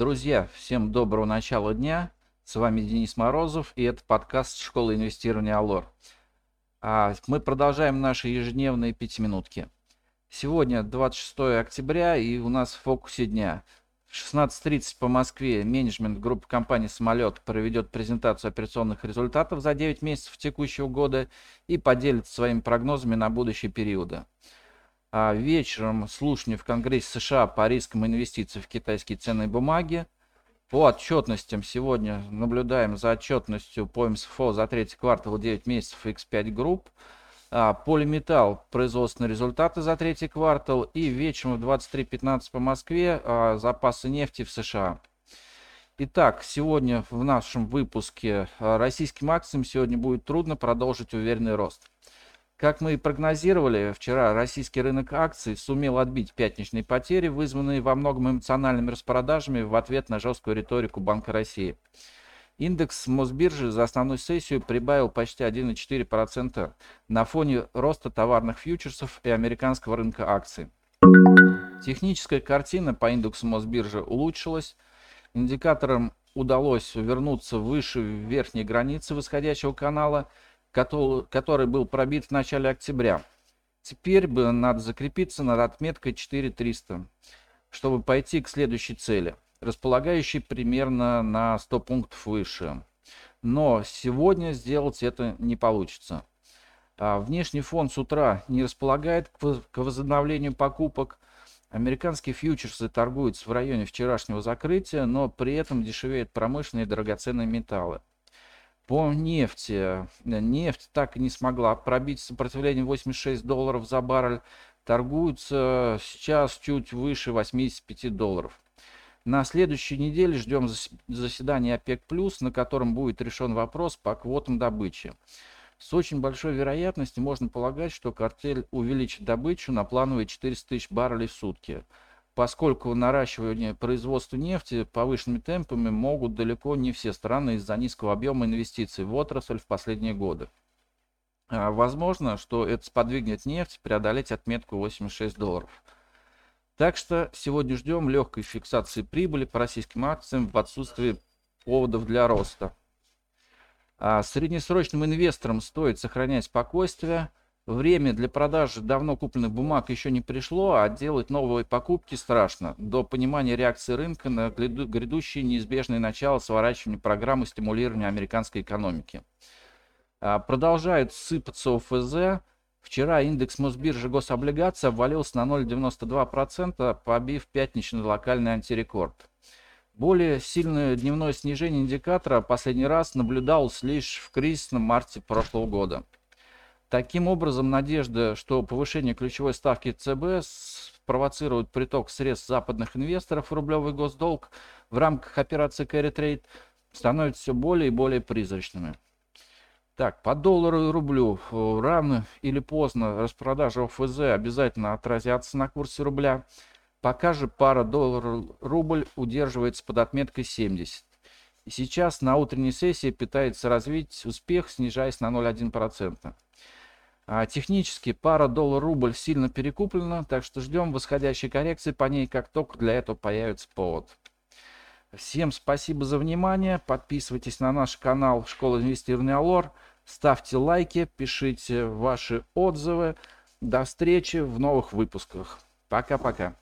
Друзья, всем доброго начала дня. С вами Денис Морозов и это подкаст школы инвестирования Алор. А мы продолжаем наши ежедневные пятиминутки. Сегодня 26 октября и у нас в фокусе дня. В 16.30 по Москве менеджмент группы компании «Самолет» проведет презентацию операционных результатов за 9 месяцев текущего года и поделится своими прогнозами на будущие периоды. А вечером слушание в Конгрессе США по рискам инвестиций в китайские ценные бумаги. По отчетностям сегодня наблюдаем за отчетностью по МСФО за третий квартал 9 месяцев X5 Group. А, Полиметалл производственные результаты за третий квартал. И вечером в 23.15 по Москве а, запасы нефти в США. Итак, сегодня в нашем выпуске российским акциям сегодня будет трудно продолжить уверенный рост. Как мы и прогнозировали, вчера российский рынок акций сумел отбить пятничные потери, вызванные во многом эмоциональными распродажами в ответ на жесткую риторику Банка России. Индекс Мосбиржи за основную сессию прибавил почти 1,4% на фоне роста товарных фьючерсов и американского рынка акций. Техническая картина по индексу Мосбиржи улучшилась. Индикаторам удалось вернуться выше верхней границы восходящего канала – который, был пробит в начале октября. Теперь бы надо закрепиться над отметкой 4300, чтобы пойти к следующей цели, располагающей примерно на 100 пунктов выше. Но сегодня сделать это не получится. А внешний фон с утра не располагает к возобновлению покупок. Американские фьючерсы торгуются в районе вчерашнего закрытия, но при этом дешевеют промышленные драгоценные металлы. По нефти. Нефть так и не смогла пробить сопротивление 86 долларов за баррель. Торгуются сейчас чуть выше 85 долларов. На следующей неделе ждем заседания ОПЕК+, на котором будет решен вопрос по квотам добычи. С очень большой вероятностью можно полагать, что картель увеличит добычу на плановые 400 тысяч баррелей в сутки поскольку наращивание производства нефти повышенными темпами могут далеко не все страны из-за низкого объема инвестиций в отрасль в последние годы. А, возможно, что это сподвигнет нефть преодолеть отметку 86 долларов. Так что сегодня ждем легкой фиксации прибыли по российским акциям в отсутствии поводов для роста. А среднесрочным инвесторам стоит сохранять спокойствие – Время для продажи давно купленных бумаг еще не пришло, а делать новые покупки страшно. До понимания реакции рынка на грядущее неизбежное начало сворачивания программы стимулирования американской экономики. А, продолжает сыпаться ОФЗ. Вчера индекс Мосбиржи гособлигаций обвалился на 0,92%, побив пятничный локальный антирекорд. Более сильное дневное снижение индикатора последний раз наблюдалось лишь в кризисном марте прошлого года. Таким образом, надежда, что повышение ключевой ставки ЦБ спровоцирует приток средств западных инвесторов в рублевый госдолг в рамках операции Carry Trade, становится все более и более призрачными. Так, по доллару и рублю рано или поздно распродажа ОФЗ обязательно отразятся на курсе рубля. Пока же пара доллар-рубль удерживается под отметкой 70. И сейчас на утренней сессии пытается развить успех, снижаясь на 0,1%. А технически пара доллар-рубль сильно перекуплена, так что ждем восходящей коррекции по ней, как только для этого появится повод. Всем спасибо за внимание. Подписывайтесь на наш канал Школа инвестирования Алор. Ставьте лайки, пишите ваши отзывы. До встречи в новых выпусках. Пока-пока.